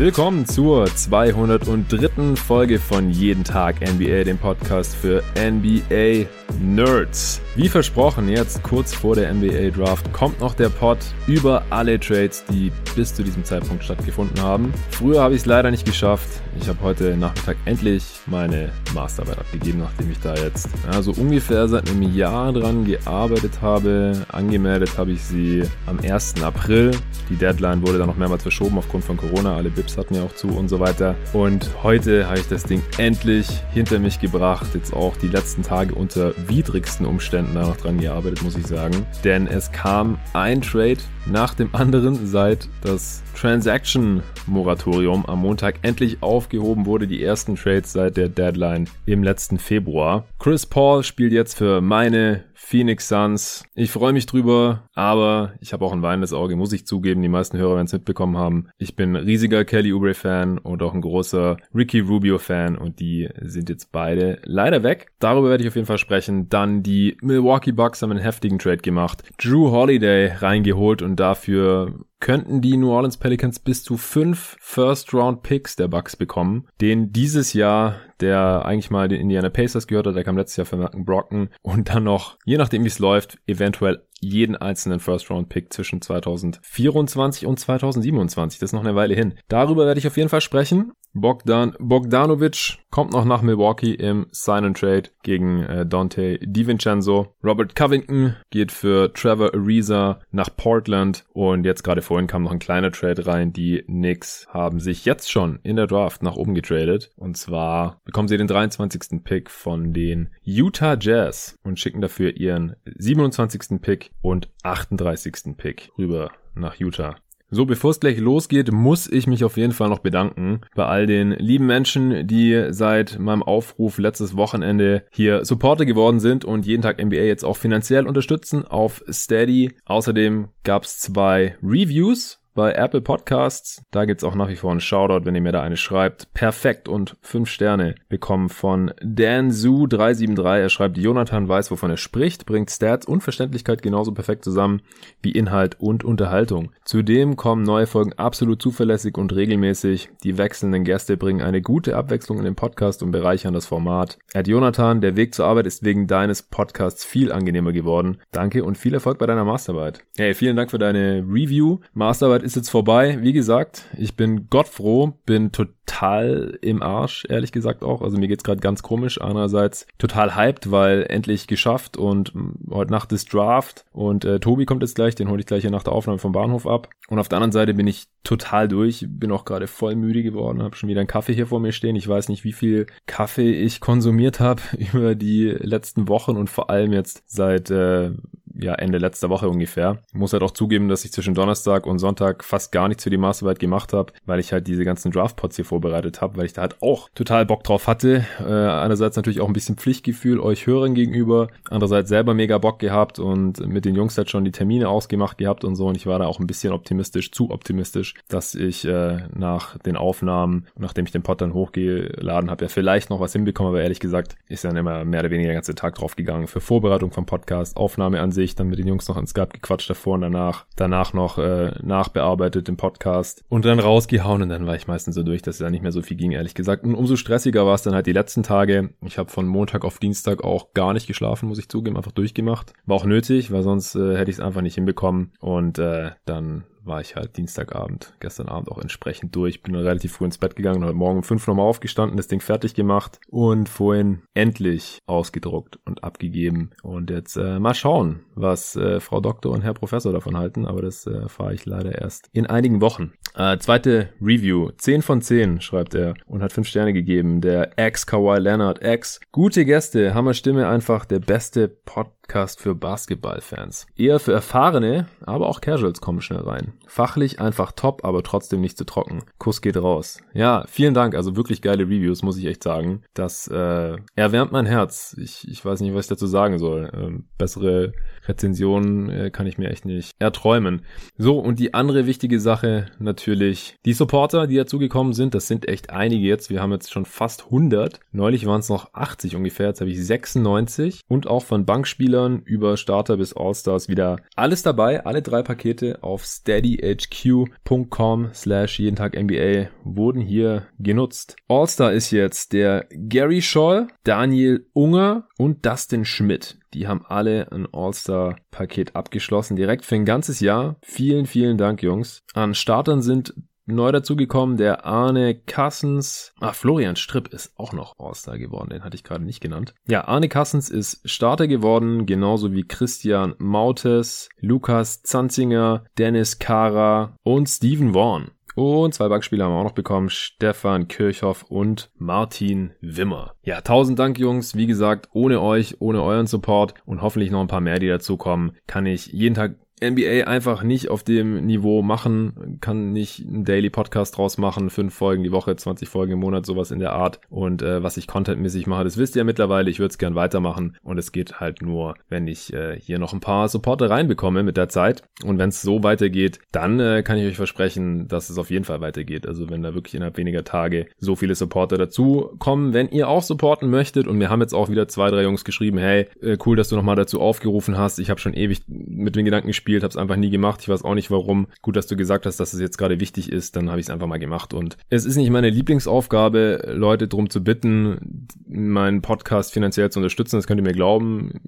Willkommen zur 203. Folge von Jeden Tag NBA, dem Podcast für NBA Nerds. Wie versprochen, jetzt kurz vor der NBA Draft kommt noch der Pod über alle Trades, die bis zu diesem Zeitpunkt stattgefunden haben. Früher habe ich es leider nicht geschafft. Ich habe heute Nachmittag endlich meine Masterarbeit abgegeben, nachdem ich da jetzt ja, so ungefähr seit einem Jahr dran gearbeitet habe. Angemeldet habe ich sie am 1. April. Die Deadline wurde dann noch mehrmals verschoben aufgrund von Corona. Alle Bips hatten ja auch zu und so weiter. Und heute habe ich das Ding endlich hinter mich gebracht. Jetzt auch die letzten Tage unter widrigsten Umständen da noch dran gearbeitet, muss ich sagen. Denn es kam ein Trade nach dem anderen, seit das Transaction-Moratorium am Montag endlich aufgehoben wurde. Die ersten Trades seit der Deadline im letzten Februar. Chris Paul spielt jetzt für meine Phoenix Suns. Ich freue mich drüber, aber ich habe auch ein weinendes Auge, muss ich zugeben. Die meisten Hörer werden es mitbekommen haben. Ich bin riesiger Kelly Oubre-Fan und auch ein großer Ricky Rubio-Fan und die sind jetzt beide leider weg. Darüber werde ich auf jeden Fall sprechen. Dann die Milwaukee Bucks haben einen heftigen Trade gemacht. Drew Holiday reingeholt und dafür könnten die New Orleans Pelicans bis zu fünf First-Round-Picks der Bucks bekommen, den dieses Jahr, der eigentlich mal den Indiana Pacers gehört hat, der kam letztes Jahr für Merken Brocken und dann noch, je nachdem wie es läuft, eventuell jeden einzelnen First-Round-Pick zwischen 2024 und 2027. Das ist noch eine Weile hin. Darüber werde ich auf jeden Fall sprechen. Bogdan Bogdanovic kommt noch nach Milwaukee im Sign and Trade gegen äh, Dante DiVincenzo. Robert Covington geht für Trevor Ariza nach Portland und jetzt gerade vorhin kam noch ein kleiner Trade rein. Die Knicks haben sich jetzt schon in der Draft nach oben getradet und zwar bekommen sie den 23. Pick von den Utah Jazz und schicken dafür ihren 27. Pick und 38. Pick rüber nach Utah. So, bevor es gleich losgeht, muss ich mich auf jeden Fall noch bedanken bei all den lieben Menschen, die seit meinem Aufruf letztes Wochenende hier Supporter geworden sind und jeden Tag NBA jetzt auch finanziell unterstützen auf Steady. Außerdem gab es zwei Reviews bei Apple Podcasts. Da gibt's auch nach wie vor einen Shoutout, wenn ihr mir da eine schreibt. Perfekt und fünf Sterne bekommen von DanZu373. Er schreibt, Jonathan weiß, wovon er spricht, bringt Stats und Verständlichkeit genauso perfekt zusammen wie Inhalt und Unterhaltung. Zudem kommen neue Folgen absolut zuverlässig und regelmäßig. Die wechselnden Gäste bringen eine gute Abwechslung in den Podcast und bereichern das Format. Ed Jonathan, der Weg zur Arbeit ist wegen deines Podcasts viel angenehmer geworden. Danke und viel Erfolg bei deiner Masterarbeit. Hey, vielen Dank für deine Review. Masterarbeit Monat ist jetzt vorbei. Wie gesagt, ich bin gottfroh, bin total im Arsch, ehrlich gesagt auch. Also mir geht's gerade ganz komisch. Einerseits total hyped, weil endlich geschafft und heute Nacht ist Draft und äh, Tobi kommt jetzt gleich, den hole ich gleich hier nach der Aufnahme vom Bahnhof ab. Und auf der anderen Seite bin ich total durch, bin auch gerade voll müde geworden, habe schon wieder einen Kaffee hier vor mir stehen. Ich weiß nicht, wie viel Kaffee ich konsumiert habe über die letzten Wochen und vor allem jetzt seit äh, ja, Ende letzter Woche ungefähr. Ich muss halt auch zugeben, dass ich zwischen Donnerstag und Sonntag fast gar nichts für die Masterarbeit gemacht habe, weil ich halt diese ganzen Draftpots hier vorbereitet habe, weil ich da halt auch total Bock drauf hatte. Äh, einerseits natürlich auch ein bisschen Pflichtgefühl euch Hörern gegenüber, andererseits selber mega Bock gehabt und mit den Jungs halt schon die Termine ausgemacht gehabt und so und ich war da auch ein bisschen optimistisch, zu optimistisch, dass ich äh, nach den Aufnahmen, nachdem ich den Pod dann hochgeladen habe, ja vielleicht noch was hinbekomme, aber ehrlich gesagt ist dann immer mehr oder weniger der ganze Tag drauf gegangen für Vorbereitung vom Podcast, Aufnahme an sich sich, dann mit den Jungs noch in Skype gequatscht davor und danach, danach noch äh, nachbearbeitet im Podcast und dann rausgehauen und dann war ich meistens so durch, dass es da nicht mehr so viel ging, ehrlich gesagt. Und umso stressiger war es dann halt die letzten Tage. Ich habe von Montag auf Dienstag auch gar nicht geschlafen, muss ich zugeben, einfach durchgemacht. War auch nötig, weil sonst äh, hätte ich es einfach nicht hinbekommen und äh, dann war ich halt Dienstagabend, gestern Abend auch entsprechend durch. Bin relativ früh ins Bett gegangen, heute Morgen um fünf nochmal aufgestanden, das Ding fertig gemacht und vorhin endlich ausgedruckt und abgegeben. Und jetzt äh, mal schauen, was äh, Frau Doktor und Herr Professor davon halten, aber das äh, fahre ich leider erst in einigen Wochen. Äh, zweite Review, 10 von 10 schreibt er und hat fünf Sterne gegeben. Der ex Kawhi Leonard, ex. Gute Gäste, Hammer Stimme, einfach der beste Podcast Podcast für Basketballfans. Eher für Erfahrene, aber auch Casuals kommen schnell rein. Fachlich einfach top, aber trotzdem nicht zu trocken. Kuss geht raus. Ja, vielen Dank. Also wirklich geile Reviews, muss ich echt sagen. Das äh, erwärmt mein Herz. Ich, ich weiß nicht, was ich dazu sagen soll. Ähm, bessere Rezensionen äh, kann ich mir echt nicht erträumen. So, und die andere wichtige Sache natürlich, die Supporter, die dazugekommen sind, das sind echt einige jetzt. Wir haben jetzt schon fast 100. Neulich waren es noch 80 ungefähr, jetzt habe ich 96. Und auch von Bankspielern Spielern über Starter bis All-Stars wieder alles dabei. Alle drei Pakete auf steadyhq.com slash jeden Tag NBA wurden hier genutzt. All-Star ist jetzt der Gary Scholl, Daniel Unger und Dustin Schmidt. Die haben alle ein All-Star-Paket abgeschlossen, direkt für ein ganzes Jahr. Vielen, vielen Dank, Jungs. An Startern sind neu dazugekommen, der Arne Kassens. Ah, Florian Stripp ist auch noch All-Star geworden, den hatte ich gerade nicht genannt. Ja, Arne Kassens ist Starter geworden, genauso wie Christian Mautes, Lukas Zanzinger, Dennis Kara und Steven Vaughn. Und zwei Backspieler haben wir auch noch bekommen. Stefan Kirchhoff und Martin Wimmer. Ja, tausend Dank, Jungs. Wie gesagt, ohne euch, ohne euren Support und hoffentlich noch ein paar mehr, die dazukommen, kann ich jeden Tag NBA einfach nicht auf dem Niveau machen, kann nicht einen Daily Podcast draus machen, fünf Folgen die Woche, 20 Folgen im Monat, sowas in der Art. Und äh, was ich contentmäßig mache, das wisst ihr ja mittlerweile. Ich würde es gern weitermachen und es geht halt nur, wenn ich äh, hier noch ein paar Supporter reinbekomme mit der Zeit. Und wenn es so weitergeht, dann äh, kann ich euch versprechen, dass es auf jeden Fall weitergeht. Also wenn da wirklich innerhalb weniger Tage so viele Supporter dazu kommen, wenn ihr auch supporten möchtet und wir haben jetzt auch wieder zwei, drei Jungs geschrieben, hey, äh, cool, dass du nochmal dazu aufgerufen hast. Ich habe schon ewig mit den Gedanken gespielt, habe es einfach nie gemacht. Ich weiß auch nicht warum. Gut, dass du gesagt hast, dass es jetzt gerade wichtig ist, dann habe ich es einfach mal gemacht. Und es ist nicht meine Lieblingsaufgabe, Leute darum zu bitten, meinen Podcast finanziell zu unterstützen. Das könnt ihr mir glauben.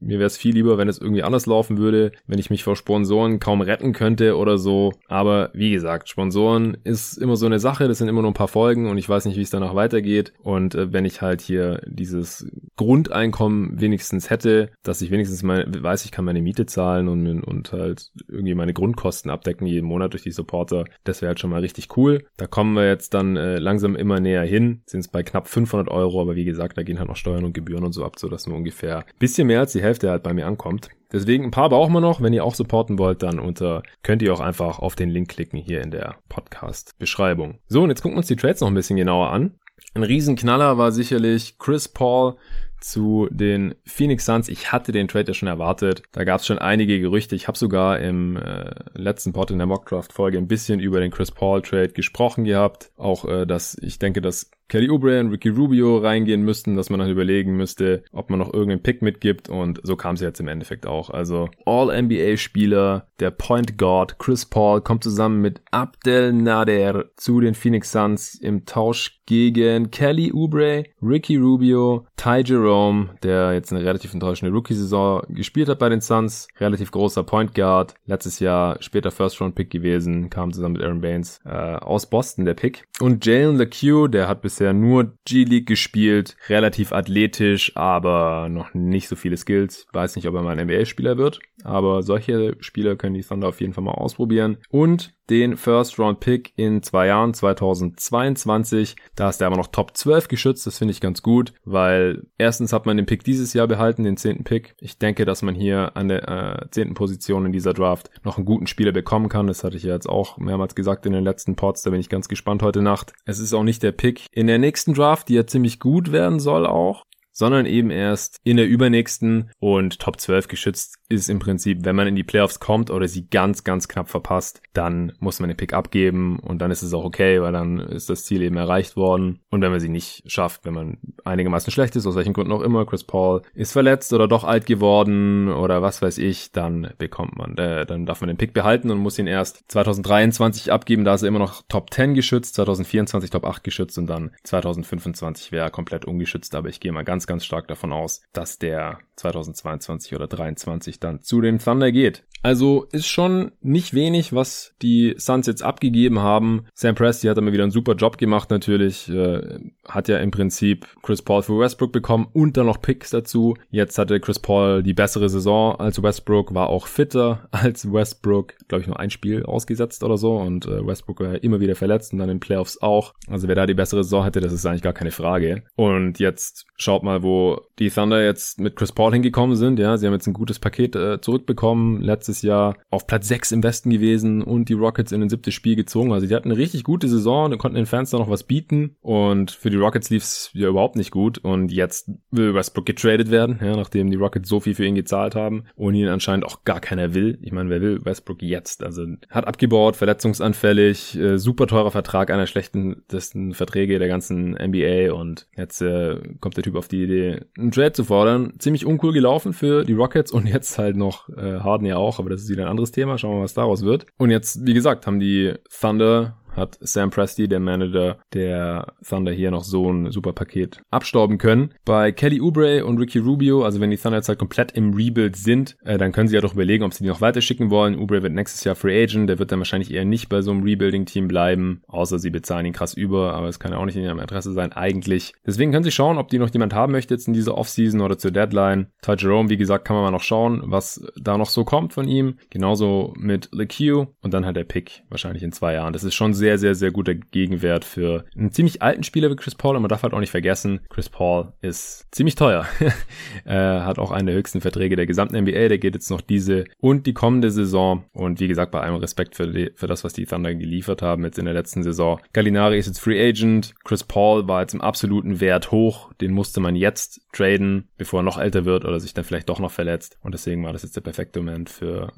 Mir wäre es viel lieber, wenn es irgendwie anders laufen würde, wenn ich mich vor Sponsoren kaum retten könnte oder so. Aber wie gesagt, Sponsoren ist immer so eine Sache. Das sind immer nur ein paar Folgen und ich weiß nicht, wie es danach weitergeht. Und äh, wenn ich halt hier dieses Grundeinkommen wenigstens hätte, dass ich wenigstens mal weiß, ich kann meine Miete zahlen und, und halt irgendwie meine Grundkosten abdecken jeden Monat durch die Supporter, das wäre halt schon mal richtig cool. Da kommen wir jetzt dann äh, langsam immer näher hin, sind es bei knapp 500 Euro, aber wie gesagt, da gehen halt noch Steuern und Gebühren und so ab, so dass nur ungefähr bisschen mehr als die Hälfte halt bei mir ankommt. Deswegen ein paar brauchen wir noch. Wenn ihr auch supporten wollt, dann unter könnt ihr auch einfach auf den Link klicken hier in der Podcast-Beschreibung. So, und jetzt gucken wir uns die Trades noch ein bisschen genauer an. Ein Riesenknaller war sicherlich Chris Paul zu den Phoenix Suns. Ich hatte den Trade ja schon erwartet. Da gab es schon einige Gerüchte. Ich habe sogar im äh, letzten Pod in der Mockdraft-Folge ein bisschen über den Chris Paul Trade gesprochen gehabt. Auch, äh, dass ich denke, dass Kelly Oubre und Ricky Rubio reingehen müssten, dass man dann überlegen müsste, ob man noch irgendeinen Pick mitgibt und so kam es jetzt im Endeffekt auch. Also All-NBA-Spieler, der Point Guard Chris Paul kommt zusammen mit Abdel Nader zu den Phoenix Suns im Tausch gegen Kelly Oubre, Ricky Rubio, Ty Jerome, der jetzt eine relativ enttäuschende Rookie-Saison gespielt hat bei den Suns, relativ großer Point Guard, letztes Jahr später First-Round-Pick gewesen, kam zusammen mit Aaron Baines äh, aus Boston, der Pick. Und Jalen LeCue, der hat bis bisher nur G-League gespielt, relativ athletisch, aber noch nicht so viele Skills. Weiß nicht, ob er mal ein NBA-Spieler wird, aber solche Spieler können die Thunder auf jeden Fall mal ausprobieren. Und den First Round Pick in zwei Jahren, 2022. Da ist er aber noch Top 12 geschützt. Das finde ich ganz gut, weil erstens hat man den Pick dieses Jahr behalten, den zehnten Pick. Ich denke, dass man hier an der äh, zehnten Position in dieser Draft noch einen guten Spieler bekommen kann. Das hatte ich ja jetzt auch mehrmals gesagt in den letzten Pods. Da bin ich ganz gespannt heute Nacht. Es ist auch nicht der Pick in der nächsten Draft, die ja ziemlich gut werden soll auch sondern eben erst in der übernächsten und Top 12 geschützt ist im Prinzip, wenn man in die Playoffs kommt oder sie ganz, ganz knapp verpasst, dann muss man den Pick abgeben und dann ist es auch okay, weil dann ist das Ziel eben erreicht worden. Und wenn man sie nicht schafft, wenn man einigermaßen schlecht ist, aus welchen Gründen auch immer, Chris Paul ist verletzt oder doch alt geworden oder was weiß ich, dann bekommt man, äh, dann darf man den Pick behalten und muss ihn erst 2023 abgeben, da ist er immer noch Top 10 geschützt, 2024 Top 8 geschützt und dann 2025 wäre er komplett ungeschützt, aber ich gehe mal ganz ganz stark davon aus, dass der 2022 oder 2023 dann zu den Thunder geht. Also ist schon nicht wenig, was die Suns jetzt abgegeben haben. Sam Presti hat immer wieder einen super Job gemacht natürlich. Äh, hat ja im Prinzip Chris Paul für Westbrook bekommen und dann noch Picks dazu. Jetzt hatte Chris Paul die bessere Saison als Westbrook, war auch fitter als Westbrook. Glaube ich nur ein Spiel ausgesetzt oder so und äh, Westbrook war immer wieder verletzt und dann in Playoffs auch. Also wer da die bessere Saison hätte, das ist eigentlich gar keine Frage. Und jetzt schaut mal, wo die Thunder jetzt mit Chris Paul hingekommen sind. Ja, sie haben jetzt ein gutes Paket äh, zurückbekommen. Letztes Jahr auf Platz 6 im Westen gewesen und die Rockets in ein siebtes Spiel gezogen. Also die hatten eine richtig gute Saison, und konnten den Fans da noch was bieten. Und für die Rockets lief's ja überhaupt nicht gut. Und jetzt will Westbrook getradet werden, ja, nachdem die Rockets so viel für ihn gezahlt haben und ihn anscheinend auch gar keiner will. Ich meine, wer will Westbrook jetzt? Also hat abgebaut, verletzungsanfällig, äh, super teurer Vertrag, einer schlechtesten Verträge der ganzen NBA und jetzt äh, kommt der Typ auf die Idee, einen Trade zu fordern. Ziemlich uncool gelaufen für die Rockets und jetzt halt noch äh, Harden ja auch, aber das ist wieder ein anderes Thema. Schauen wir mal, was daraus wird. Und jetzt, wie gesagt, haben die Thunder hat Sam Presti, der Manager der Thunder, hier noch so ein super Paket abstauben können. Bei Kelly Oubre und Ricky Rubio, also wenn die Thunder jetzt halt komplett im Rebuild sind, äh, dann können sie ja doch überlegen, ob sie die noch weiterschicken wollen. Oubre wird nächstes Jahr Free Agent, der wird dann wahrscheinlich eher nicht bei so einem Rebuilding-Team bleiben, außer sie bezahlen ihn krass über, aber es kann ja auch nicht in ihrem Interesse sein, eigentlich. Deswegen können sie schauen, ob die noch jemand haben möchte jetzt in dieser Offseason oder zur Deadline. Ty Jerome, wie gesagt, kann man mal noch schauen, was da noch so kommt von ihm. Genauso mit LeQ und dann halt der Pick wahrscheinlich in zwei Jahren. Das ist schon sehr, sehr, sehr guter Gegenwert für einen ziemlich alten Spieler wie Chris Paul. Und man darf halt auch nicht vergessen, Chris Paul ist ziemlich teuer. er hat auch einen der höchsten Verträge der gesamten NBA. Der geht jetzt noch diese und die kommende Saison. Und wie gesagt, bei allem Respekt für, die, für das, was die Thunder geliefert haben jetzt in der letzten Saison. Gallinari ist jetzt Free Agent. Chris Paul war jetzt im absoluten Wert hoch. Den musste man jetzt traden, bevor er noch älter wird oder sich dann vielleicht doch noch verletzt. Und deswegen war das jetzt der perfekte Moment für,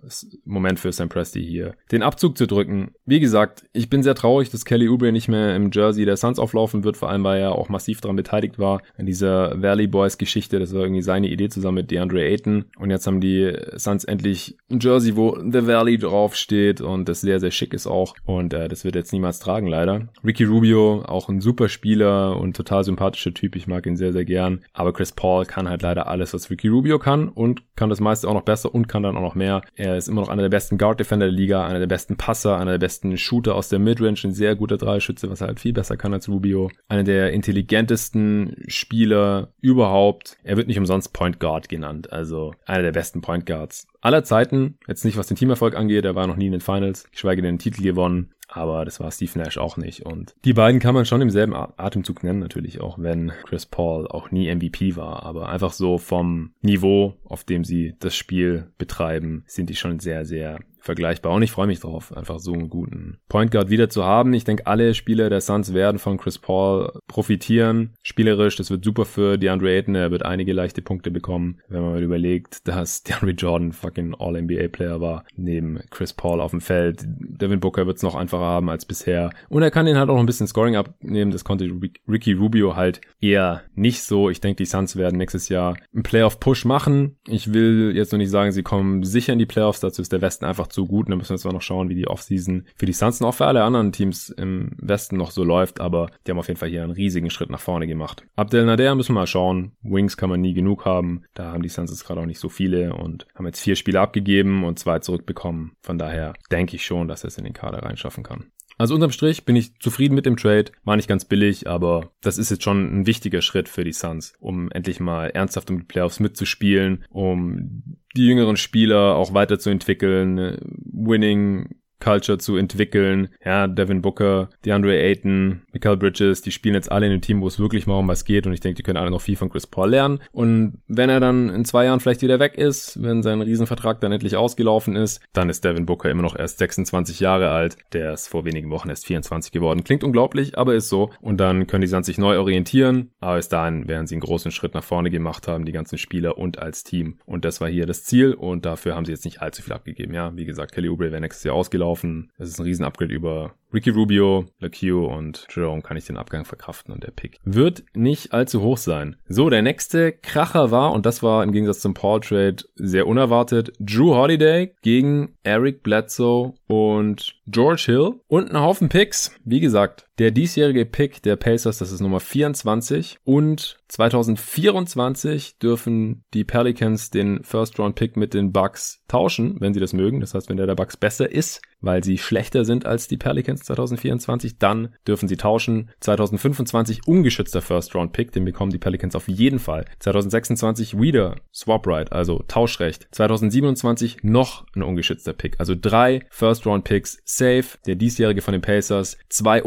Moment für Sam Presti hier, den Abzug zu drücken. Wie gesagt, ich bin sehr traurig, dass Kelly Oubre nicht mehr im Jersey der Suns auflaufen wird, vor allem weil er auch massiv daran beteiligt war, an dieser Valley Boys Geschichte. Das war irgendwie seine Idee zusammen mit DeAndre Ayton. Und jetzt haben die Suns endlich ein Jersey, wo The Valley draufsteht und das sehr, sehr schick ist auch. Und äh, das wird jetzt niemals tragen, leider. Ricky Rubio, auch ein super Spieler und total sympathischer Typ. Ich mag ihn sehr, sehr gern. Aber Chris Paul kann halt leider alles, was Ricky Rubio kann und kann das meiste auch noch besser und kann dann auch noch mehr. Er ist immer noch einer der besten Guard-Defender der Liga, einer der besten Passer, einer der besten Shooter aus der Midrange, ein sehr guter Dreischütze, was er halt viel besser kann als Rubio. Einer der intelligentesten Spieler überhaupt. Er wird nicht umsonst Point Guard genannt, also einer der besten Point Guards aller Zeiten. Jetzt nicht, was den Teamerfolg angeht, er war noch nie in den Finals, geschweige denn den Titel gewonnen aber das war Steve Nash auch nicht. Und die beiden kann man schon im selben Atemzug nennen, natürlich auch, wenn Chris Paul auch nie MVP war. Aber einfach so vom Niveau, auf dem sie das Spiel betreiben, sind die schon sehr, sehr vergleichbar. Und ich freue mich drauf, einfach so einen guten Point Guard wieder zu haben. Ich denke, alle Spieler der Suns werden von Chris Paul profitieren. Spielerisch, das wird super für DeAndre Ayton. Er wird einige leichte Punkte bekommen, wenn man mal überlegt, dass DeAndre Jordan fucking All-NBA-Player war, neben Chris Paul auf dem Feld. Devin Booker wird es noch einfacher haben als bisher. Und er kann den halt auch noch ein bisschen Scoring abnehmen. Das konnte Ricky Rubio halt eher nicht so. Ich denke, die Suns werden nächstes Jahr einen Playoff-Push machen. Ich will jetzt noch nicht sagen, sie kommen sicher in die Playoffs. Dazu ist der Westen einfach zu gut. Und dann müssen wir jetzt mal noch schauen, wie die Offseason für die Suns und auch für alle anderen Teams im Westen noch so läuft. Aber die haben auf jeden Fall hier einen riesigen Schritt nach vorne gemacht. Abdel Nader müssen wir mal schauen. Wings kann man nie genug haben. Da haben die Suns jetzt gerade auch nicht so viele und haben jetzt vier Spiele abgegeben und zwei zurückbekommen. Von daher denke ich schon, dass er es in den Kader reinschaffen kann. Also unterm Strich bin ich zufrieden mit dem Trade. War nicht ganz billig, aber das ist jetzt schon ein wichtiger Schritt für die Suns, um endlich mal ernsthaft um die Playoffs mitzuspielen, um die jüngeren Spieler auch weiterzuentwickeln, Winning Culture zu entwickeln. Ja, Devin Booker, DeAndre Ayton, Michael Bridges, die spielen jetzt alle in einem Team, wo es wirklich mal um was geht und ich denke, die können alle noch viel von Chris Paul lernen. Und wenn er dann in zwei Jahren vielleicht wieder weg ist, wenn sein Riesenvertrag dann endlich ausgelaufen ist, dann ist Devin Booker immer noch erst 26 Jahre alt. Der ist vor wenigen Wochen erst 24 geworden. Klingt unglaublich, aber ist so. Und dann können die Suns sich neu orientieren. Aber bis dahin werden sie einen großen Schritt nach vorne gemacht haben, die ganzen Spieler und als Team. Und das war hier das Ziel und dafür haben sie jetzt nicht allzu viel abgegeben. Ja, wie gesagt, Kelly Oubre wäre nächstes Jahr ausgelaufen gelaufen. Es ist ein Riesen-Upgrade über Ricky Rubio, LaQ und Jerome kann ich den Abgang verkraften und der Pick wird nicht allzu hoch sein. So, der nächste Kracher war, und das war im Gegensatz zum Paul Trade sehr unerwartet, Drew Holiday gegen Eric Bledsoe und George Hill und ein Haufen Picks. Wie gesagt, der diesjährige Pick der Pacers, das ist Nummer 24 und 2024 dürfen die Pelicans den First Round Pick mit den Bucks tauschen, wenn sie das mögen. Das heißt, wenn der der Bucks besser ist, weil sie schlechter sind als die Pelicans 2024, dann dürfen sie tauschen. 2025 ungeschützter First Round Pick, den bekommen die Pelicans auf jeden Fall. 2026 wieder Swap Right, also Tauschrecht. 2027 noch ein ungeschützter Pick, also drei First Round Picks safe. Der diesjährige von den Pacers, zwei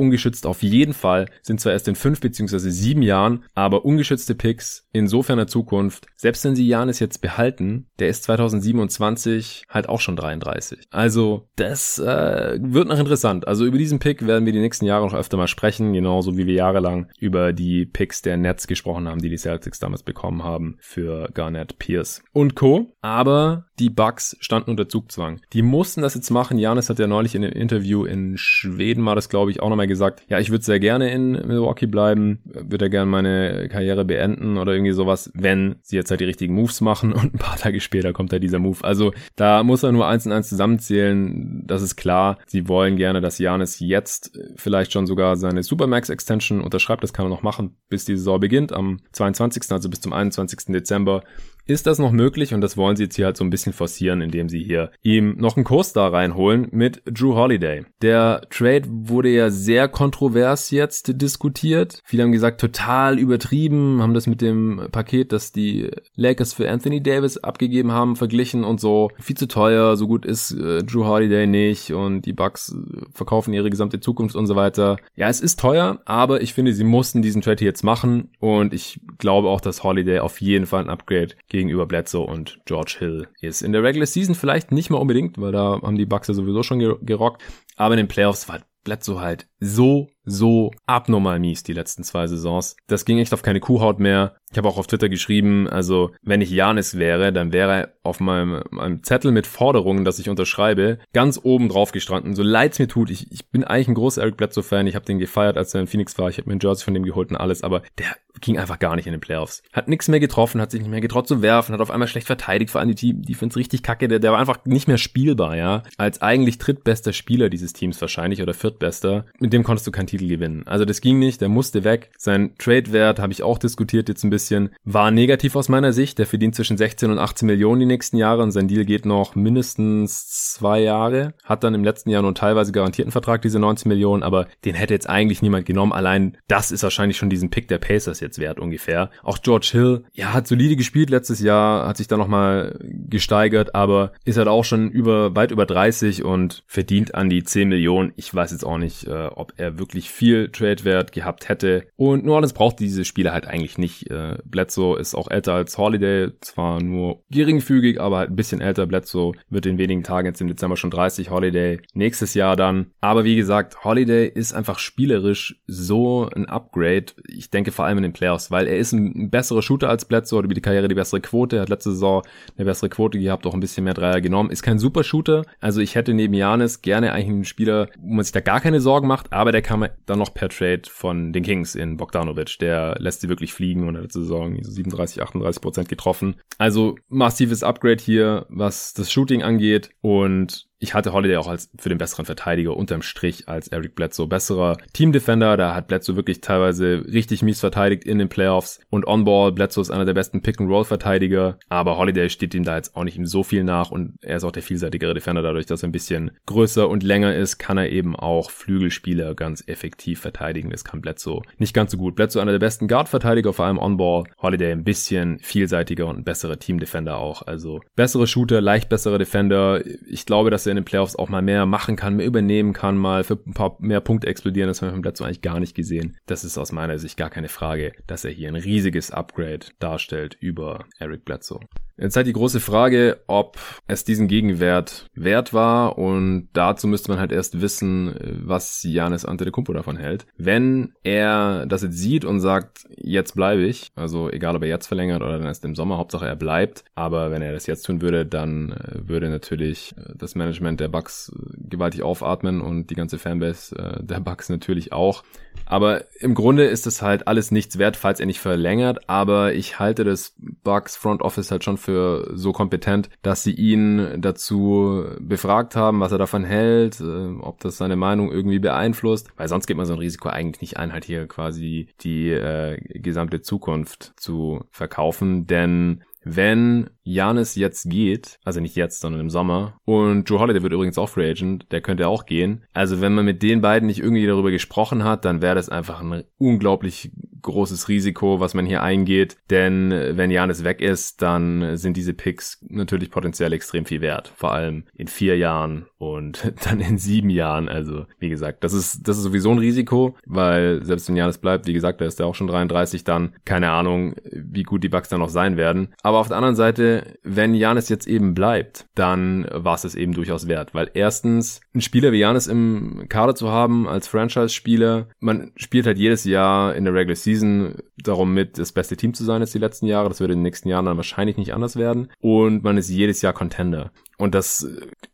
auf jeden Fall, sind zwar erst in fünf beziehungsweise sieben Jahren, aber ungeschützte Picks insofern der Zukunft. Selbst wenn sie Janis jetzt behalten, der ist 2027 halt auch schon 33. Also das äh, wird noch interessant. Also über diesen Pick werden wir die nächsten Jahre noch öfter mal sprechen, genauso wie wir jahrelang über die Picks der Nets gesprochen haben, die die Celtics damals bekommen haben für Garnett, Pierce und Co. Aber die Bucks standen unter Zugzwang. Die mussten das jetzt machen. Janis hat ja neulich in einem Interview in Schweden war das, glaube ich, auch nochmal gesagt, ja, ich würde sehr gerne in Milwaukee bleiben, würde ja gerne meine Karriere beenden oder irgendwie sowas, wenn sie jetzt halt die richtigen Moves machen und ein paar Tage später kommt halt dieser Move. Also da muss er nur eins und eins zusammenzählen. Das ist klar. Sie wollen gerne, dass Janis jetzt vielleicht schon sogar seine Supermax Extension unterschreibt. Das kann er noch machen, bis die Saison beginnt am 22. also bis zum 21. Dezember ist das noch möglich und das wollen sie jetzt hier halt so ein bisschen forcieren, indem sie hier ihm noch einen da reinholen mit Drew Holiday. Der Trade wurde ja sehr kontrovers jetzt diskutiert. Viele haben gesagt, total übertrieben, haben das mit dem Paket, das die Lakers für Anthony Davis abgegeben haben, verglichen und so. Viel zu teuer, so gut ist äh, Drew Holiday nicht und die Bucks verkaufen ihre gesamte Zukunft und so weiter. Ja, es ist teuer, aber ich finde, sie mussten diesen Trade jetzt machen und ich glaube auch, dass Holiday auf jeden Fall ein Upgrade gegenüber Bledsoe und George Hill ist. In der Regular Season vielleicht nicht mal unbedingt, weil da haben die Bucks ja sowieso schon gerockt, aber in den Playoffs war Bledsoe halt so, so abnormal mies die letzten zwei Saisons. Das ging echt auf keine Kuhhaut mehr. Ich habe auch auf Twitter geschrieben, also wenn ich Janis wäre, dann wäre auf meinem, meinem Zettel mit Forderungen, dass ich unterschreibe, ganz oben drauf gestanden. So leid's mir tut, ich, ich bin eigentlich ein großer Eric Bledsoe-Fan. Ich habe den gefeiert, als er in Phoenix war. Ich habe mir ein Jersey von dem geholt und alles, aber der ging einfach gar nicht in den Playoffs. Hat nichts mehr getroffen, hat sich nicht mehr getraut zu werfen, hat auf einmal schlecht verteidigt, vor allem die Team, die find's richtig kacke, der, der war einfach nicht mehr spielbar, ja. Als eigentlich drittbester Spieler dieses Teams wahrscheinlich oder viertbester. Mit dem konntest du keinen Titel gewinnen. Also das ging nicht, der musste weg. Sein Trade-Wert, habe ich auch diskutiert jetzt ein bisschen, war negativ aus meiner Sicht. Der verdient zwischen 16 und 18 Millionen die nächsten Jahre und sein Deal geht noch mindestens zwei Jahre. Hat dann im letzten Jahr nur teilweise garantierten Vertrag, diese 19 Millionen, aber den hätte jetzt eigentlich niemand genommen. Allein das ist wahrscheinlich schon diesen Pick der Pacers jetzt wert ungefähr. Auch George Hill, ja, hat solide gespielt letztes Jahr, hat sich da nochmal gesteigert, aber ist halt auch schon über, weit über 30 und verdient an die 10 Millionen. Ich weiß jetzt auch nicht, äh, ob er wirklich viel Trade-Wert gehabt hätte. Und New Orleans braucht diese Spiele halt eigentlich nicht. Äh, Bledsoe ist auch älter als Holiday, zwar nur geringfügig, aber halt ein bisschen älter. Bledsoe wird in wenigen Tagen jetzt im Dezember schon 30, Holiday nächstes Jahr dann. Aber wie gesagt, Holiday ist einfach spielerisch so ein Upgrade. Ich denke vor allem in den Playoffs, weil er ist ein besserer Shooter als Bledsoe, hat über die Karriere die bessere Quote, hat letzte Saison eine bessere Quote gehabt, auch ein bisschen mehr Dreier genommen. Ist kein super Shooter, also ich hätte neben Janis gerne eigentlich einen Spieler, wo man sich da gar keine Sorgen macht, aber der kam dann noch per Trade von den Kings in Bogdanovic. Der lässt sie wirklich fliegen und hat letzte Saison 37, 38 Prozent getroffen. Also massives Upgrade hier, was das Shooting angeht und ich hatte Holiday auch als für den besseren Verteidiger unterm Strich als Eric Bledsoe. Besserer Team-Defender, da hat Bledsoe wirklich teilweise richtig mies verteidigt in den Playoffs. Und On-Ball, Bledsoe ist einer der besten Pick-and-Roll-Verteidiger. Aber Holiday steht ihm da jetzt auch nicht so viel nach und er ist auch der vielseitigere Defender. Dadurch, dass er ein bisschen größer und länger ist, kann er eben auch Flügelspieler ganz effektiv verteidigen. Das kann Bledsoe nicht ganz so gut. Bledsoe einer der besten Guard-Verteidiger, vor allem On-Ball. Holiday ein bisschen vielseitiger und ein besserer Team-Defender auch. Also bessere Shooter, leicht bessere Defender. Ich glaube, dass er in den Playoffs auch mal mehr machen kann, mehr übernehmen kann, mal für ein paar mehr Punkte explodieren. Das haben wir vom Bledsoe eigentlich gar nicht gesehen. Das ist aus meiner Sicht gar keine Frage, dass er hier ein riesiges Upgrade darstellt über Eric Bledsoe. Jetzt halt die große Frage, ob es diesen Gegenwert wert war und dazu müsste man halt erst wissen, was Janis Antetokounmpo davon hält. Wenn er das jetzt sieht und sagt, jetzt bleibe ich, also egal ob er jetzt verlängert oder dann erst im Sommer, Hauptsache er bleibt, aber wenn er das jetzt tun würde, dann äh, würde natürlich äh, das Management der Bucks äh, gewaltig aufatmen und die ganze Fanbase der Bucks natürlich auch. Aber im Grunde ist es halt alles nichts wert, falls er nicht verlängert, aber ich halte das Bucks Front Office halt schon für so kompetent, dass sie ihn dazu befragt haben, was er davon hält, äh, ob das seine Meinung irgendwie beeinflusst, weil sonst geht man so ein Risiko eigentlich nicht ein, halt hier quasi die äh, gesamte Zukunft zu verkaufen, denn wenn Janis jetzt geht, also nicht jetzt, sondern im Sommer, und Joe Holiday wird übrigens auch Free Agent, der könnte auch gehen. Also wenn man mit den beiden nicht irgendwie darüber gesprochen hat, dann wäre das einfach ein unglaublich großes Risiko, was man hier eingeht. Denn wenn Janis weg ist, dann sind diese Picks natürlich potenziell extrem viel wert. Vor allem in vier Jahren und dann in sieben Jahren. Also, wie gesagt, das ist, das ist sowieso ein Risiko, weil selbst wenn Janis bleibt, wie gesagt, da ist er auch schon 33 dann, keine Ahnung, wie gut die Bucks dann noch sein werden. Aber auf der anderen Seite, wenn Janis jetzt eben bleibt, dann war es es eben durchaus wert, weil erstens, ein Spieler wie Janis im Kader zu haben als Franchise-Spieler, man spielt halt jedes Jahr in der Regular Season darum mit, das beste Team zu sein jetzt die letzten Jahre. Das wird in den nächsten Jahren dann wahrscheinlich nicht anders werden. Und man ist jedes Jahr Contender. Und das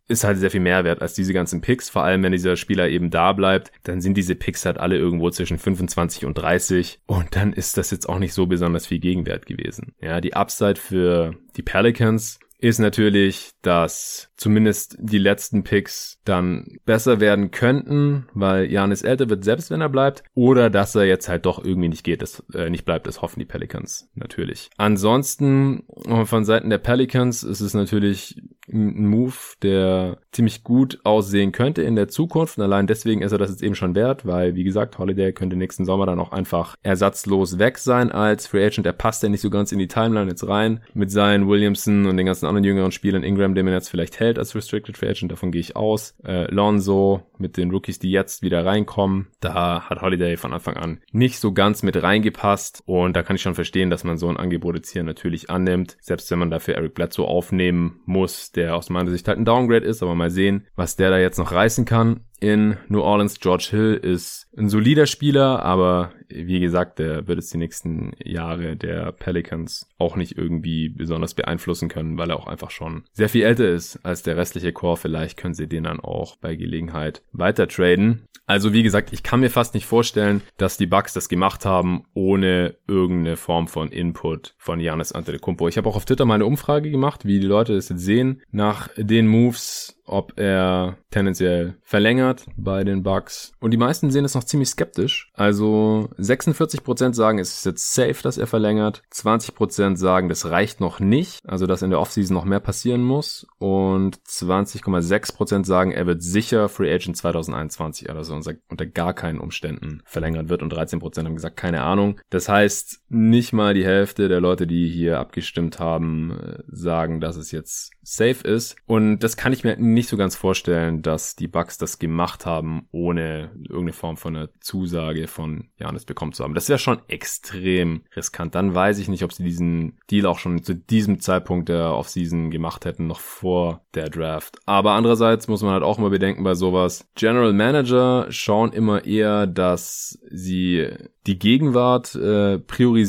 ist halt sehr viel mehr wert als diese ganzen Picks. Vor allem, wenn dieser Spieler eben da bleibt, dann sind diese Picks halt alle irgendwo zwischen 25 und 30. Und dann ist das jetzt auch nicht so besonders viel Gegenwert gewesen. Ja, die Upside für die Pelicans ist natürlich, dass zumindest die letzten Picks dann besser werden könnten, weil Janis älter wird, selbst wenn er bleibt, oder dass er jetzt halt doch irgendwie nicht geht, das, äh, nicht bleibt, das hoffen die Pelicans natürlich. Ansonsten von Seiten der Pelicans ist es natürlich ein Move, der ziemlich gut aussehen könnte in der Zukunft. Und allein deswegen ist er das jetzt eben schon wert, weil, wie gesagt, Holiday könnte nächsten Sommer dann auch einfach ersatzlos weg sein als Free Agent. Er passt ja nicht so ganz in die Timeline jetzt rein mit seinen Williamson und den ganzen anderen jüngeren Spielern. Ingram, den man jetzt vielleicht hält als Restricted Free Agent, davon gehe ich aus. Äh, Lonzo mit den Rookies, die jetzt wieder reinkommen. Da hat Holiday von Anfang an nicht so ganz mit reingepasst. Und da kann ich schon verstehen, dass man so ein Angebot jetzt hier natürlich annimmt. Selbst wenn man dafür Eric Bledsoe aufnehmen muss, der aus meiner Sicht halt ein Downgrade ist, aber mal sehen, was der da jetzt noch reißen kann in New Orleans. George Hill ist ein solider Spieler, aber wie gesagt, der wird es die nächsten Jahre der Pelicans auch nicht irgendwie besonders beeinflussen können, weil er auch einfach schon sehr viel älter ist als der restliche Core. Vielleicht können sie den dann auch bei Gelegenheit weiter traden. Also wie gesagt, ich kann mir fast nicht vorstellen, dass die Bucks das gemacht haben, ohne irgendeine Form von Input von Janis Antetokounmpo. Ich habe auch auf Twitter mal eine Umfrage gemacht, wie die Leute das jetzt sehen nach den Moves ob er tendenziell verlängert bei den Bucks. Und die meisten sehen es noch ziemlich skeptisch. Also 46% sagen, es ist jetzt safe, dass er verlängert. 20% sagen, das reicht noch nicht. Also dass in der Offseason noch mehr passieren muss. Und 20,6% sagen, er wird sicher Free Agent 2021 also unter gar keinen Umständen verlängert wird. Und 13% haben gesagt, keine Ahnung. Das heißt, nicht mal die Hälfte der Leute, die hier abgestimmt haben, äh, sagen, dass es jetzt safe ist. Und das kann ich mir nicht so ganz vorstellen, dass die Bucks das gemacht haben, ohne irgendeine Form von einer Zusage von Janis bekommen zu haben. Das wäre schon extrem riskant. Dann weiß ich nicht, ob sie diesen Deal auch schon zu diesem Zeitpunkt der Offseason gemacht hätten, noch vor der Draft. Aber andererseits muss man halt auch immer bedenken bei sowas. General Manager schauen immer eher, dass sie die Gegenwart äh, priorisieren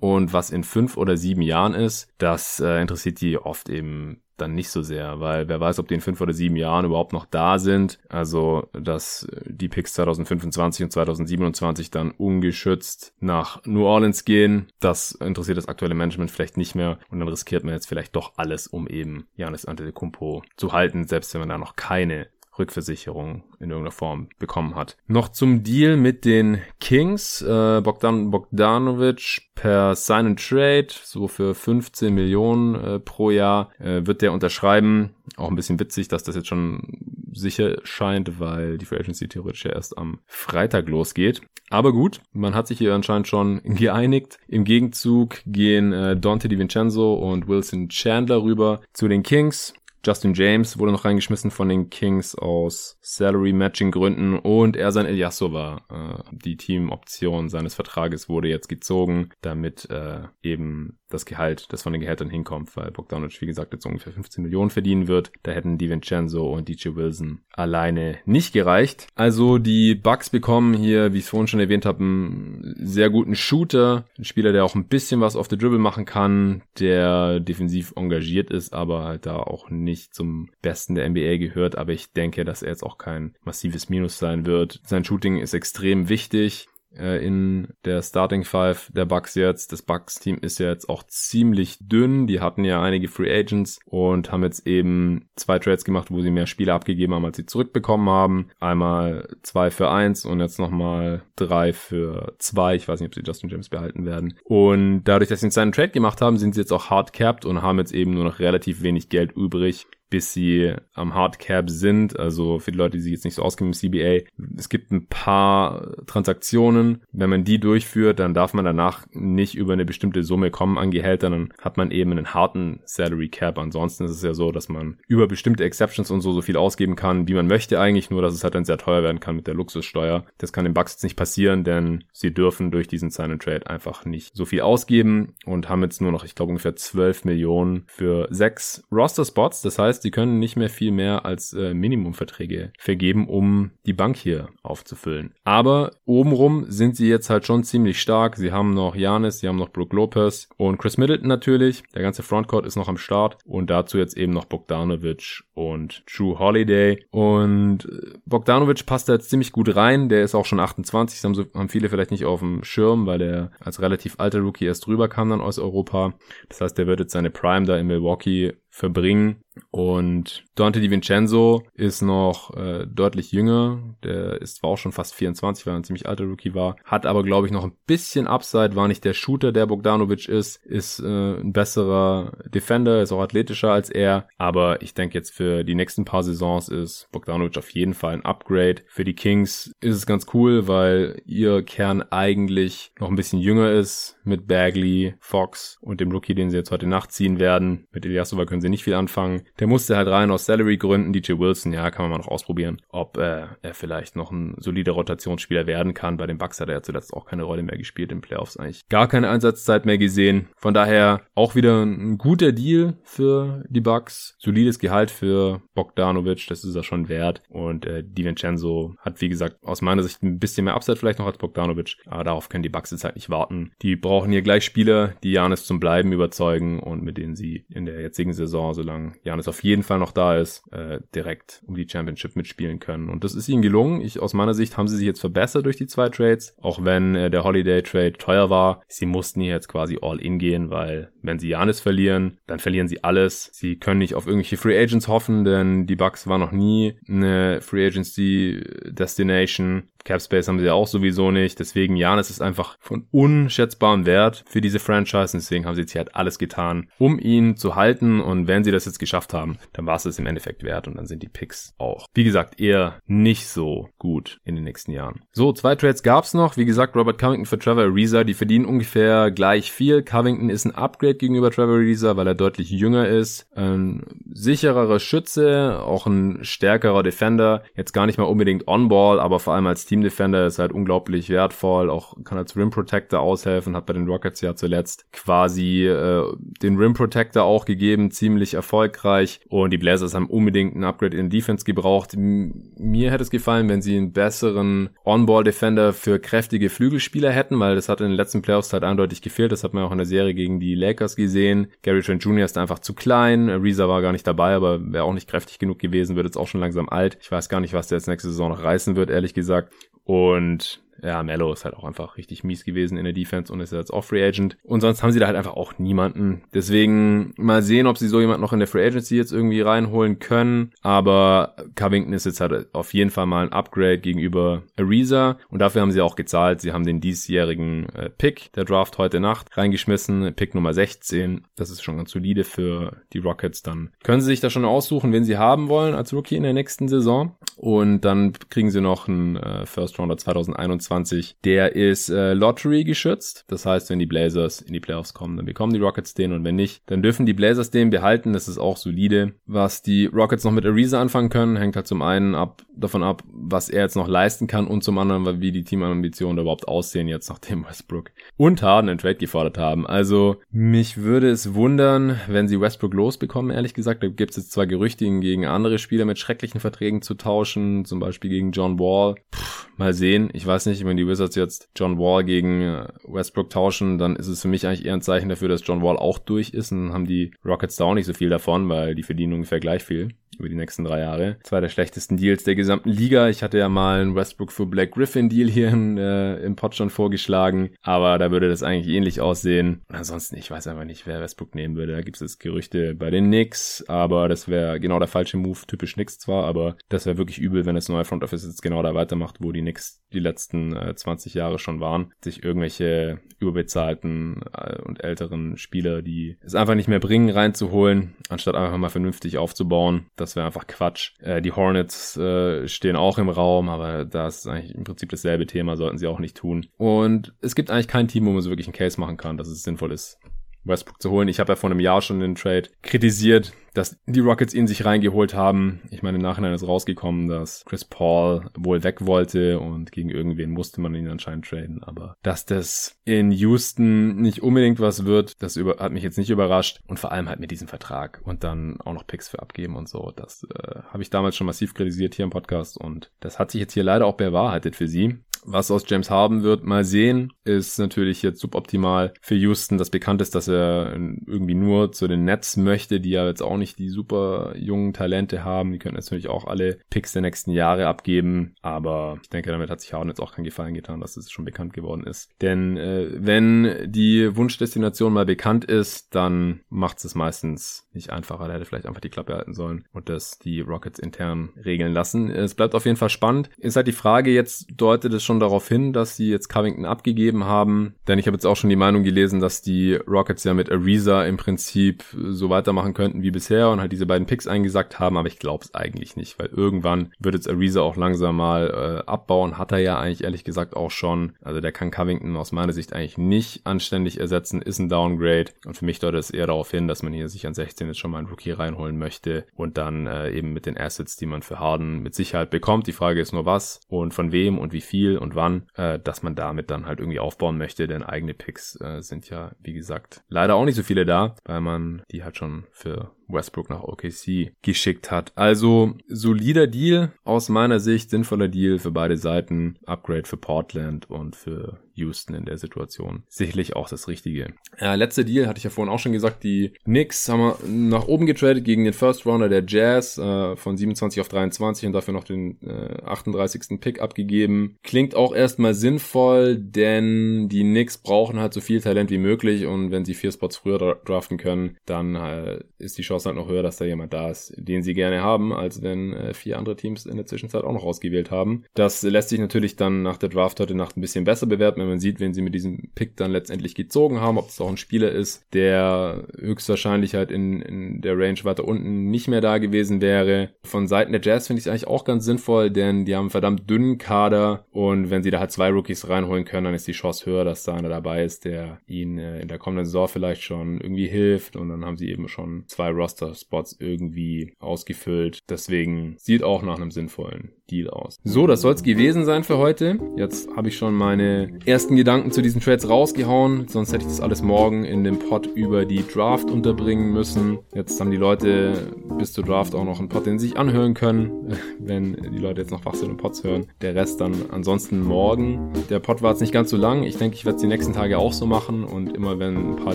und was in fünf oder sieben Jahren ist, das äh, interessiert die oft eben dann nicht so sehr, weil wer weiß, ob die in fünf oder sieben Jahren überhaupt noch da sind. Also, dass die Picks 2025 und 2027 dann ungeschützt nach New Orleans gehen, das interessiert das aktuelle Management vielleicht nicht mehr und dann riskiert man jetzt vielleicht doch alles, um eben Janis Antetokounmpo zu halten, selbst wenn man da noch keine Rückversicherung in irgendeiner Form bekommen hat. Noch zum Deal mit den Kings. Äh, Bogdan Bogdanovic per Sign and Trade, so für 15 Millionen äh, pro Jahr, äh, wird der unterschreiben. Auch ein bisschen witzig, dass das jetzt schon sicher scheint, weil die Free Agency theoretisch ja erst am Freitag losgeht. Aber gut, man hat sich hier anscheinend schon geeinigt. Im Gegenzug gehen äh, Dante DiVincenzo und Wilson Chandler rüber zu den Kings. Justin James wurde noch reingeschmissen von den Kings aus Salary-Matching-Gründen und Ersan Ilyasova, äh, die Teamoption seines Vertrages wurde jetzt gezogen, damit äh, eben das Gehalt, das von den Gehältern hinkommt, weil Bogdanovic, wie gesagt, jetzt ungefähr 15 Millionen verdienen wird. Da hätten DiVincenzo und DJ Wilson alleine nicht gereicht. Also die Bucks bekommen hier, wie ich es vorhin schon erwähnt habe, einen sehr guten Shooter, ein Spieler, der auch ein bisschen was auf der Dribble machen kann, der defensiv engagiert ist, aber halt da auch nicht zum Besten der NBA gehört. Aber ich denke, dass er jetzt auch kein massives Minus sein wird. Sein Shooting ist extrem wichtig äh, in der Starting Five der Bucks jetzt. Das Bucks Team ist ja jetzt auch ziemlich dünn. Die hatten ja einige Free Agents und haben jetzt eben zwei Trades gemacht, wo sie mehr Spiele abgegeben haben, als sie zurückbekommen haben. Einmal zwei für eins und jetzt nochmal drei für zwei. Ich weiß nicht, ob sie Justin James behalten werden. Und dadurch, dass sie einen Trade gemacht haben, sind sie jetzt auch hard capped und haben jetzt eben nur noch relativ wenig Geld übrig bis sie am Hardcap sind. Also für die Leute, die sich jetzt nicht so auskennen im CBA, es gibt ein paar Transaktionen. Wenn man die durchführt, dann darf man danach nicht über eine bestimmte Summe kommen an Gehältern. Dann hat man eben einen harten Salary Cap. Ansonsten ist es ja so, dass man über bestimmte Exceptions und so so viel ausgeben kann, wie man möchte eigentlich, nur dass es halt dann sehr teuer werden kann mit der Luxussteuer. Das kann den Bucks jetzt nicht passieren, denn sie dürfen durch diesen Sign and Trade einfach nicht so viel ausgeben und haben jetzt nur noch, ich glaube, ungefähr 12 Millionen für sechs Roster-Spots. Das heißt, sie können nicht mehr viel mehr als äh, Minimumverträge vergeben, um die Bank hier aufzufüllen. Aber obenrum sind sie jetzt halt schon ziemlich stark. Sie haben noch Janis, sie haben noch Brook Lopez und Chris Middleton natürlich. Der ganze Frontcourt ist noch am Start und dazu jetzt eben noch Bogdanovic und True Holiday. Und äh, Bogdanovic passt da jetzt ziemlich gut rein. Der ist auch schon 28. Das haben, viele vielleicht nicht auf dem Schirm, weil er als relativ alter Rookie erst drüber kam dann aus Europa. Das heißt, der wird jetzt seine Prime da in Milwaukee verbringen. Und Dante DiVincenzo ist noch äh, deutlich jünger. Der ist zwar auch schon fast 24, weil er ein ziemlich alter Rookie war. Hat aber, glaube ich, noch ein bisschen Upside. War nicht der Shooter, der Bogdanovic ist. Ist äh, ein besserer Defender, ist auch athletischer als er. Aber ich denke jetzt für die nächsten paar Saisons ist Bogdanovic auf jeden Fall ein Upgrade. Für die Kings ist es ganz cool, weil ihr Kern eigentlich noch ein bisschen jünger ist mit Bagley, Fox und dem Rookie, den sie jetzt heute Nacht ziehen werden. Mit Ilyasova können sie nicht viel anfangen. Der musste halt rein aus Salary-Gründen. DJ Wilson, ja, kann man mal noch ausprobieren, ob äh, er vielleicht noch ein solider Rotationsspieler werden kann. Bei den Bucks hat er ja zuletzt auch keine Rolle mehr gespielt in Playoffs eigentlich. Gar keine Einsatzzeit mehr gesehen. Von daher auch wieder ein guter Deal für die Bucks. Solides Gehalt für Bogdanovic, das ist er schon wert. Und äh, DiVincenzo hat, wie gesagt, aus meiner Sicht ein bisschen mehr Upside vielleicht noch als Bogdanovic. Aber darauf können die Bucks jetzt halt nicht warten. Die brauchen hier gleich Spieler, die Janis zum Bleiben überzeugen und mit denen sie in der jetzigen Saison Saison, solange Janis auf jeden Fall noch da ist, äh, direkt um die Championship mitspielen können. Und das ist ihnen gelungen. Ich, aus meiner Sicht haben sie sich jetzt verbessert durch die zwei Trades, auch wenn äh, der Holiday Trade teuer war. Sie mussten hier jetzt quasi all in gehen, weil wenn sie Janis verlieren, dann verlieren sie alles. Sie können nicht auf irgendwelche Free Agents hoffen, denn die Bucks war noch nie eine Free Agency Destination. Capspace haben sie auch sowieso nicht. Deswegen, Janis ist einfach von unschätzbarem Wert für diese Franchise. Und deswegen haben sie jetzt hier halt alles getan, um ihn zu halten. Und wenn sie das jetzt geschafft haben, dann war es es im Endeffekt wert. Und dann sind die Picks auch, wie gesagt, eher nicht so gut in den nächsten Jahren. So, zwei Trades gab's noch. Wie gesagt, Robert Covington für Trevor Ariza. Die verdienen ungefähr gleich viel. Covington ist ein Upgrade gegenüber Trevor Ariza, weil er deutlich jünger ist. Ein sichererer Schütze, auch ein stärkerer Defender. Jetzt gar nicht mal unbedingt On-Ball, aber vor allem als Team Defender ist halt unglaublich wertvoll, auch kann als Rim Protector aushelfen, hat bei den Rockets ja zuletzt quasi äh, den Rim Protector auch gegeben, ziemlich erfolgreich und die Blazers haben unbedingt ein Upgrade in Defense gebraucht. Mir hätte es gefallen, wenn sie einen besseren On-Ball Defender für kräftige Flügelspieler hätten, weil das hat in den letzten Playoffs halt eindeutig gefehlt, das hat man auch in der Serie gegen die Lakers gesehen. Gary Trent Jr. ist einfach zu klein, Reza war gar nicht dabei, aber wäre auch nicht kräftig genug gewesen, wird jetzt auch schon langsam alt. Ich weiß gar nicht, was der jetzt nächste Saison noch reißen wird, ehrlich gesagt. Und ja, Mello ist halt auch einfach richtig mies gewesen in der Defense und ist jetzt auch Free Agent. Und sonst haben sie da halt einfach auch niemanden. Deswegen mal sehen, ob sie so jemand noch in der Free Agency jetzt irgendwie reinholen können. Aber Covington ist jetzt halt auf jeden Fall mal ein Upgrade gegenüber Ariza. Und dafür haben sie auch gezahlt. Sie haben den diesjährigen äh, Pick der Draft heute Nacht reingeschmissen. Pick Nummer 16. Das ist schon ganz solide für die Rockets. Dann können sie sich da schon aussuchen, wen sie haben wollen als Rookie in der nächsten Saison. Und dann kriegen sie noch einen äh, First Rounder 2021 20. Der ist äh, Lottery geschützt. Das heißt, wenn die Blazers in die Playoffs kommen, dann bekommen die Rockets den und wenn nicht, dann dürfen die Blazers den behalten. Das ist auch solide. Was die Rockets noch mit Ariza anfangen können, hängt halt zum einen ab davon ab, was er jetzt noch leisten kann und zum anderen, wie die Teamambitionen überhaupt aussehen jetzt, nachdem Westbrook und Harden einen Trade gefordert haben. Also mich würde es wundern, wenn sie Westbrook losbekommen, ehrlich gesagt. Da gibt es jetzt zwar Gerüchte, ihn gegen andere Spieler mit schrecklichen Verträgen zu tauschen, zum Beispiel gegen John Wall. Puh, mal sehen. Ich weiß nicht, wenn die Wizards jetzt John Wall gegen äh, Westbrook tauschen, dann ist es für mich eigentlich eher ein Zeichen dafür, dass John Wall auch durch ist und dann haben die Rockets da auch nicht so viel davon, weil die verdienen ungefähr gleich viel. Über die nächsten drei Jahre. Zwei der schlechtesten Deals der gesamten Liga. Ich hatte ja mal einen Westbrook für Black Griffin Deal hier in, äh, im Pod schon vorgeschlagen, aber da würde das eigentlich ähnlich aussehen. Und ansonsten, ich weiß einfach nicht, wer Westbrook nehmen würde. Da gibt es Gerüchte bei den Knicks, aber das wäre genau der falsche Move, typisch Knicks zwar, aber das wäre wirklich übel, wenn das neue Front Office jetzt genau da weitermacht, wo die Knicks die letzten äh, 20 Jahre schon waren, sich irgendwelche überbezahlten äh, und älteren Spieler, die es einfach nicht mehr bringen, reinzuholen, anstatt einfach mal vernünftig aufzubauen. Das wäre einfach Quatsch. Äh, die Hornets äh, stehen auch im Raum, aber das ist eigentlich im Prinzip dasselbe Thema, sollten sie auch nicht tun. Und es gibt eigentlich kein Team, wo man so wirklich einen Case machen kann, dass es sinnvoll ist, Westbrook zu holen. Ich habe ja vor einem Jahr schon den Trade kritisiert, dass die Rockets ihn sich reingeholt haben. Ich meine, im Nachhinein ist rausgekommen, dass Chris Paul wohl weg wollte und gegen irgendwen musste man ihn anscheinend traden. Aber dass das in Houston nicht unbedingt was wird, das über hat mich jetzt nicht überrascht. Und vor allem halt mit diesem Vertrag und dann auch noch Picks für abgeben und so. Das äh, habe ich damals schon massiv kritisiert hier im Podcast und das hat sich jetzt hier leider auch bewahrheitet für sie. Was aus James Harden wird, mal sehen, ist natürlich jetzt suboptimal für Houston. Das bekannt ist, dass er irgendwie nur zu den Nets möchte, die ja jetzt auch nicht die super jungen Talente haben. Die können natürlich auch alle Picks der nächsten Jahre abgeben. Aber ich denke, damit hat sich Harden jetzt auch keinen Gefallen getan, dass es schon bekannt geworden ist. Denn äh, wenn die Wunschdestination mal bekannt ist, dann macht es meistens nicht einfacher. Er hätte vielleicht einfach die Klappe halten sollen und das die Rockets intern regeln lassen. Es bleibt auf jeden Fall spannend. Ist halt die Frage, jetzt deutet es schon darauf hin, dass sie jetzt Covington abgegeben haben. Denn ich habe jetzt auch schon die Meinung gelesen, dass die Rockets ja mit Ariza im Prinzip so weitermachen könnten wie bisher und halt diese beiden Picks eingesackt haben. Aber ich glaube es eigentlich nicht, weil irgendwann wird jetzt Ariza auch langsam mal äh, abbauen. Hat er ja eigentlich ehrlich gesagt auch schon. Also der kann Covington aus meiner Sicht eigentlich nicht anständig ersetzen, ist ein Downgrade. Und für mich deutet es eher darauf hin, dass man hier sich an 16 jetzt schon mal einen Rookie reinholen möchte und dann äh, eben mit den Assets, die man für Harden mit Sicherheit bekommt. Die Frage ist nur was und von wem und wie viel und wann, äh, dass man damit dann halt irgendwie aufbauen möchte, denn eigene Picks äh, sind ja, wie gesagt, leider auch nicht so viele da, weil man die halt schon für Westbrook nach OKC geschickt hat. Also solider Deal aus meiner Sicht, sinnvoller Deal für beide Seiten, Upgrade für Portland und für Houston in der Situation. Sicherlich auch das Richtige. Äh, letzter Deal hatte ich ja vorhin auch schon gesagt, die Knicks haben wir nach oben getradet gegen den First Rounder der Jazz äh, von 27 auf 23 und dafür noch den äh, 38. Pick abgegeben. Klingt auch erstmal sinnvoll, denn die Knicks brauchen halt so viel Talent wie möglich und wenn sie vier Spots früher draften können, dann äh, ist die Chance Chance halt noch höher, dass da jemand da ist, den sie gerne haben, als wenn äh, vier andere Teams in der Zwischenzeit auch noch ausgewählt haben. Das lässt sich natürlich dann nach der Draft heute Nacht ein bisschen besser bewerten, wenn man sieht, wen sie mit diesem Pick dann letztendlich gezogen haben, ob es auch ein Spieler ist, der höchstwahrscheinlich halt in, in der Range weiter unten nicht mehr da gewesen wäre. Von Seiten der Jazz finde ich es eigentlich auch ganz sinnvoll, denn die haben einen verdammt dünnen Kader und wenn sie da halt zwei Rookies reinholen können, dann ist die Chance höher, dass da einer dabei ist, der ihnen äh, in der kommenden Saison vielleicht schon irgendwie hilft und dann haben sie eben schon zwei Roster-Spots irgendwie ausgefüllt. Deswegen sieht auch nach einem sinnvollen Deal aus. So, das soll es gewesen sein für heute. Jetzt habe ich schon meine ersten Gedanken zu diesen Trades rausgehauen. Sonst hätte ich das alles morgen in dem Pod über die Draft unterbringen müssen. Jetzt haben die Leute bis zur Draft auch noch einen Pod, den sie sich anhören können, wenn die Leute jetzt noch wach sind und Pods hören. Der Rest dann ansonsten morgen. Der Pod war jetzt nicht ganz so lang. Ich denke, ich werde es die nächsten Tage auch so machen und immer wenn ein paar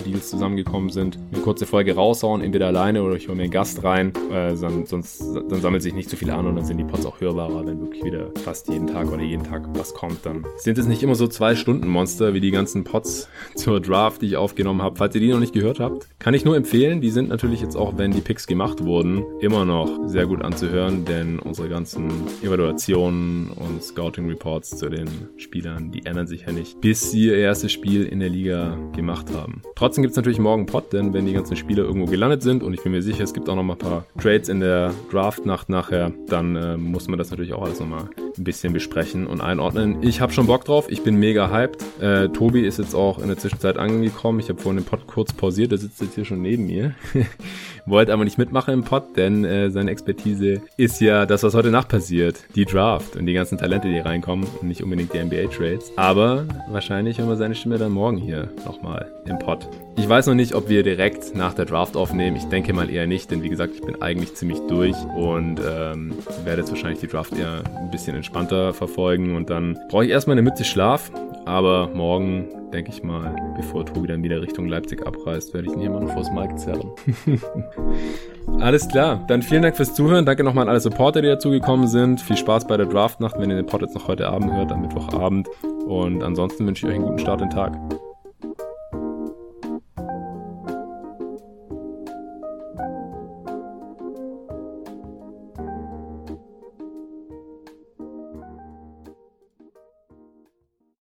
Deals zusammengekommen sind, eine kurze Folge raushauen, entweder alleine oder ich hole mir einen Gast rein. Äh, sonst dann sammelt sich nicht so viel an und dann sind die Pods auch hörbarer wenn wirklich wieder fast jeden Tag oder jeden Tag was kommt, dann sind es nicht immer so zwei Stunden Monster wie die ganzen Pots zur Draft, die ich aufgenommen habe. Falls ihr die noch nicht gehört habt, kann ich nur empfehlen. Die sind natürlich jetzt auch, wenn die Picks gemacht wurden, immer noch sehr gut anzuhören, denn unsere ganzen Evaluationen und Scouting Reports zu den Spielern, die ändern sich ja nicht, bis sie ihr erstes Spiel in der Liga gemacht haben. Trotzdem gibt es natürlich morgen Pot, denn wenn die ganzen Spieler irgendwo gelandet sind und ich bin mir sicher, es gibt auch noch mal ein paar Trades in der Draft-Nacht nachher, dann äh, muss man das natürlich auch alles nochmal ein bisschen besprechen und einordnen. Ich habe schon Bock drauf, ich bin mega hyped. Äh, Tobi ist jetzt auch in der Zwischenzeit angekommen. Ich habe vorhin den Pod kurz pausiert, der sitzt jetzt hier schon neben mir. Wollte aber nicht mitmachen im Pod, denn äh, seine Expertise ist ja das, was heute Nacht passiert. Die Draft und die ganzen Talente, die reinkommen und nicht unbedingt die NBA-Trades. Aber wahrscheinlich hören wir seine Stimme dann morgen hier nochmal im Pod. Ich weiß noch nicht, ob wir direkt nach der Draft aufnehmen. Ich denke mal eher nicht, denn wie gesagt, ich bin eigentlich ziemlich durch und ähm, werde jetzt wahrscheinlich die Draft eher ein bisschen entspannter verfolgen und dann brauche ich erstmal eine Mütze Schlaf Aber morgen, denke ich mal, bevor Tobi dann wieder Richtung Leipzig abreist, werde ich ihn hier mal noch vors Mike zerren. Alles klar, dann vielen Dank fürs Zuhören. Danke nochmal an alle Supporter, die dazugekommen sind. Viel Spaß bei der Draftnacht, wenn ihr den Pod jetzt noch heute Abend hört, am Mittwochabend. Und ansonsten wünsche ich euch einen guten Start in den Tag.